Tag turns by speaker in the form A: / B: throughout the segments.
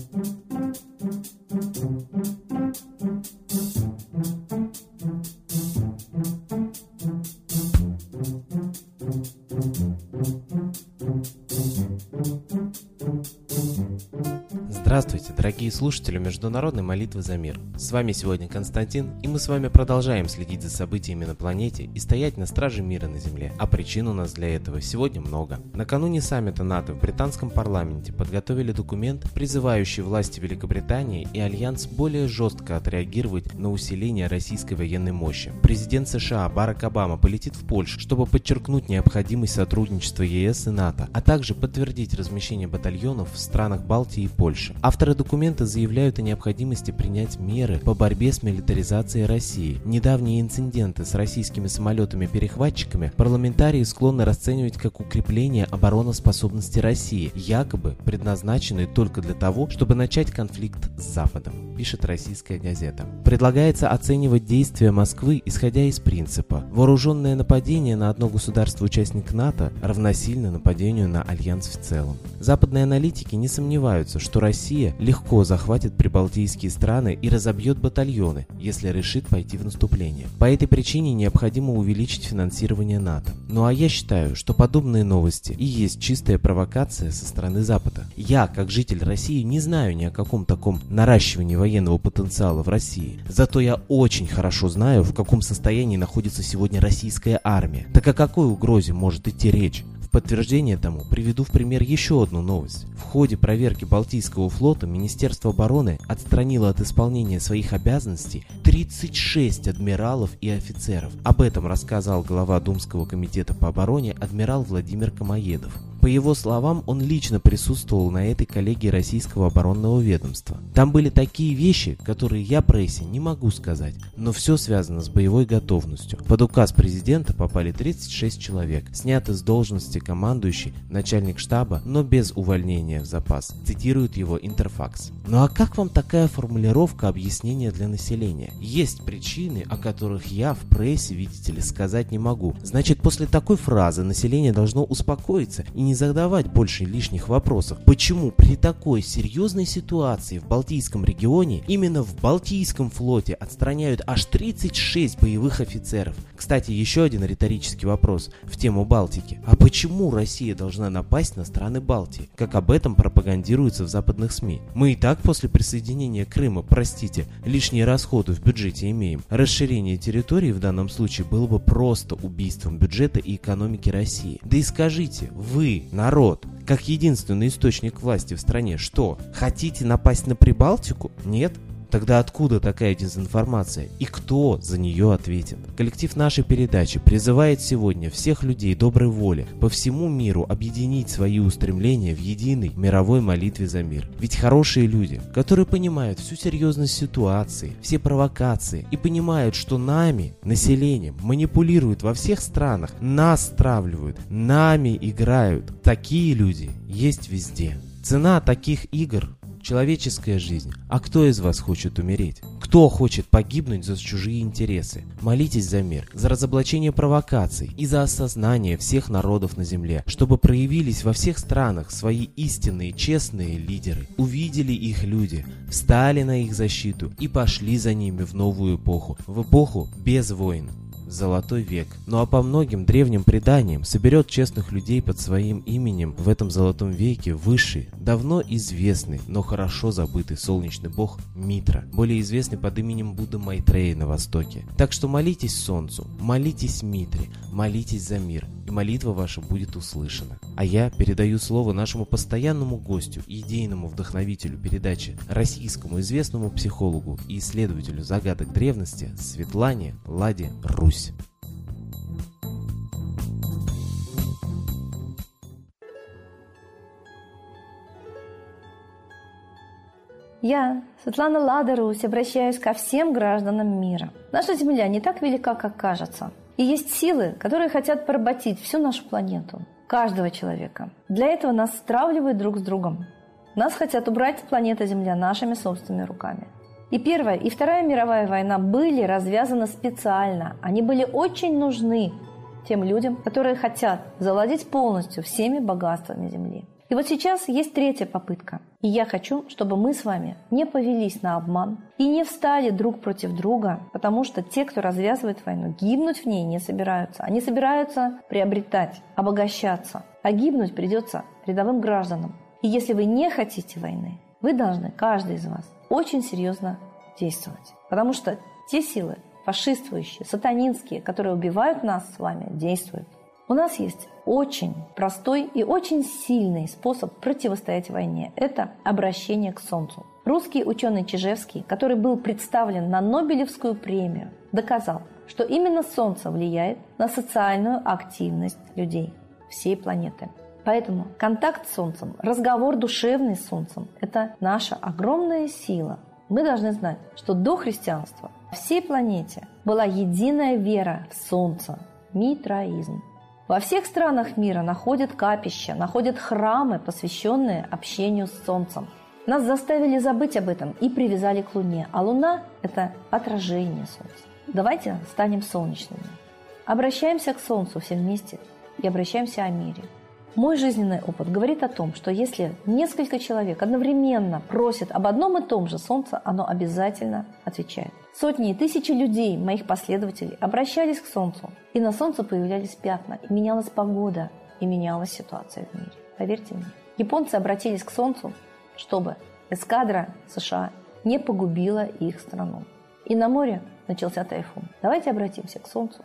A: thank you Здравствуйте, дорогие слушатели Международной молитвы за мир. С вами сегодня Константин, и мы с вами продолжаем следить за событиями на планете и стоять на страже мира на Земле. А причин у нас для этого сегодня много. Накануне саммита НАТО в британском парламенте подготовили документ, призывающий власти Великобритании и Альянс более жестко отреагировать на усиление российской военной мощи. Президент США Барак Обама полетит в Польшу, чтобы подчеркнуть необходимость сотрудничества ЕС и НАТО, а также подтвердить размещение батальонов в странах Балтии и Польши. Авторы документа заявляют о необходимости принять меры по борьбе с милитаризацией России. Недавние инциденты с российскими самолетами-перехватчиками парламентарии склонны расценивать как укрепление обороноспособности России, якобы предназначенные только для того, чтобы начать конфликт с Западом, пишет российская газета. Предлагается оценивать действия Москвы, исходя из принципа «вооруженное нападение на одно государство-участник НАТО равносильно нападению на Альянс в целом». Западные аналитики не сомневаются, что Россия Россия легко захватит прибалтийские страны и разобьет батальоны, если решит пойти в наступление. По этой причине необходимо увеличить финансирование НАТО. Ну а я считаю, что подобные новости и есть чистая провокация со стороны Запада. Я, как житель России, не знаю ни о каком таком наращивании военного потенциала в России. Зато я очень хорошо знаю, в каком состоянии находится сегодня российская армия. Так о какой угрозе может идти речь? Подтверждение тому приведу в пример еще одну новость. В ходе проверки Балтийского флота Министерство обороны отстранило от исполнения своих обязанностей 36 адмиралов и офицеров. Об этом рассказал глава Думского комитета по обороне адмирал Владимир Камоедов. По его словам, он лично присутствовал на этой коллегии российского оборонного ведомства. Там были такие вещи, которые я прессе не могу сказать, но все связано с боевой готовностью. Под указ президента попали 36 человек, сняты с должности командующий, начальник штаба, но без увольнения в запас, цитирует его Интерфакс. Ну а как вам такая формулировка объяснения для населения? Есть причины, о которых я в прессе, видите ли, сказать не могу. Значит, после такой фразы население должно успокоиться и не не задавать больше лишних вопросов, почему при такой серьезной ситуации в Балтийском регионе именно в Балтийском флоте отстраняют аж 36 боевых офицеров. Кстати, еще один риторический вопрос в тему Балтики. А почему Россия должна напасть на страны Балтии, как об этом пропагандируется в западных СМИ? Мы и так после присоединения Крыма, простите, лишние расходы в бюджете имеем. Расширение территории в данном случае было бы просто убийством бюджета и экономики России. Да и скажите, вы народ, как единственный источник власти в стране, что, хотите напасть на Прибалтику? Нет? Тогда откуда такая дезинформация? И кто за нее ответит? Коллектив нашей передачи призывает сегодня всех людей доброй воли по всему миру объединить свои устремления в единой мировой молитве за мир. Ведь хорошие люди, которые понимают всю серьезность ситуации, все провокации и понимают, что нами, населением, манипулируют во всех странах, нас стравливают, нами играют. Такие люди есть везде. Цена таких игр человеческая жизнь. А кто из вас хочет умереть? Кто хочет погибнуть за чужие интересы? Молитесь за мир, за разоблачение провокаций и за осознание всех народов на земле, чтобы проявились во всех странах свои истинные, честные лидеры. Увидели их люди, встали на их защиту и пошли за ними в новую эпоху, в эпоху без войн. Золотой век. Ну а по многим древним преданиям соберет честных людей под своим именем в этом Золотом веке высший, давно известный, но хорошо забытый солнечный бог Митра, более известный под именем Будды Майтрея на Востоке. Так что молитесь Солнцу, молитесь Митре, молитесь за мир, и молитва ваша будет услышана. А я передаю слово нашему постоянному гостю, идейному вдохновителю передачи, российскому известному психологу и исследователю загадок древности Светлане Ладе Русь.
B: Я, Светлана Лада Русь, обращаюсь ко всем гражданам мира. Наша Земля не так велика, как кажется. И есть силы, которые хотят поработить всю нашу планету, каждого человека. Для этого нас стравливают друг с другом. Нас хотят убрать с планеты Земля нашими собственными руками. И Первая, и Вторая мировая война были развязаны специально. Они были очень нужны тем людям, которые хотят завладеть полностью всеми богатствами Земли. И вот сейчас есть третья попытка. И я хочу, чтобы мы с вами не повелись на обман и не встали друг против друга, потому что те, кто развязывает войну, гибнуть в ней не собираются. Они собираются приобретать, обогащаться. А гибнуть придется рядовым гражданам. И если вы не хотите войны, вы должны, каждый из вас, очень серьезно действовать. Потому что те силы, фашистующие, сатанинские, которые убивают нас с вами, действуют. У нас есть очень простой и очень сильный способ противостоять войне. Это обращение к Солнцу. Русский ученый Чижевский, который был представлен на Нобелевскую премию, доказал, что именно Солнце влияет на социальную активность людей всей планеты. Поэтому контакт с Солнцем, разговор душевный с Солнцем – это наша огромная сила. Мы должны знать, что до христианства всей планете была единая вера в Солнце – митраизм. Во всех странах мира находят капища, находят храмы, посвященные общению с Солнцем. Нас заставили забыть об этом и привязали к Луне, а Луна – это отражение Солнца. Давайте станем солнечными. Обращаемся к Солнцу все вместе и обращаемся о мире – мой жизненный опыт говорит о том, что если несколько человек одновременно просят об одном и том же Солнце, оно обязательно отвечает. Сотни и тысячи людей, моих последователей, обращались к Солнцу, и на Солнце появлялись пятна, и менялась погода, и менялась ситуация в мире. Поверьте мне. Японцы обратились к Солнцу, чтобы эскадра США не погубила их страну. И на море начался тайфун. Давайте обратимся к Солнцу,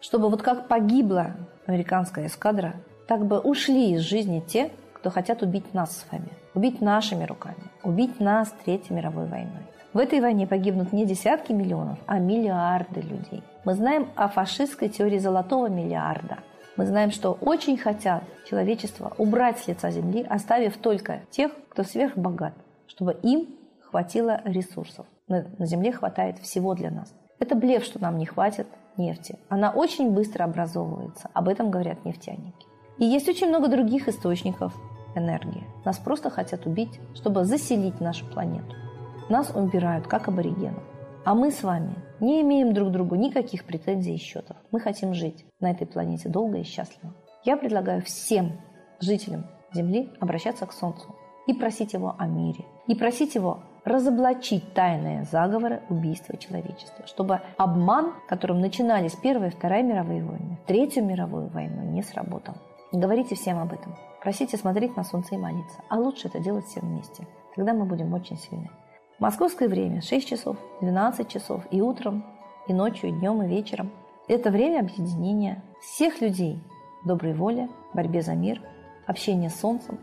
B: чтобы вот как погибла американская эскадра, так бы ушли из жизни те, кто хотят убить нас с вами, убить нашими руками, убить нас Третьей мировой войной. В этой войне погибнут не десятки миллионов, а миллиарды людей. Мы знаем о фашистской теории золотого миллиарда. Мы знаем, что очень хотят человечество убрать с лица земли, оставив только тех, кто сверхбогат, чтобы им хватило ресурсов. На земле хватает всего для нас. Это блеф, что нам не хватит нефти. Она очень быстро образовывается. Об этом говорят нефтяники. И есть очень много других источников энергии. Нас просто хотят убить, чтобы заселить нашу планету. Нас убирают, как аборигенов. А мы с вами не имеем друг другу никаких претензий и счетов. Мы хотим жить на этой планете долго и счастливо. Я предлагаю всем жителям Земли обращаться к Солнцу и просить его о мире. И просить его разоблачить тайные заговоры убийства человечества, чтобы обман, которым начинались Первая и Вторая мировые войны, Третью мировую войну, не сработал. Говорите всем об этом. Просите смотреть на солнце и молиться. А лучше это делать все вместе. Тогда мы будем очень сильны. Московское время 6 часов, 12 часов и утром, и ночью, и днем, и вечером. Это время объединения всех людей доброй воли, борьбе за мир, общения с солнцем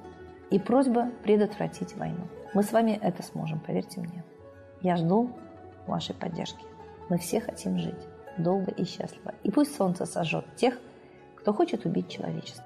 B: и просьба предотвратить войну. Мы с вами это сможем, поверьте мне. Я жду вашей поддержки. Мы все хотим жить долго и счастливо. И пусть солнце сожжет тех, кто хочет убить человечество.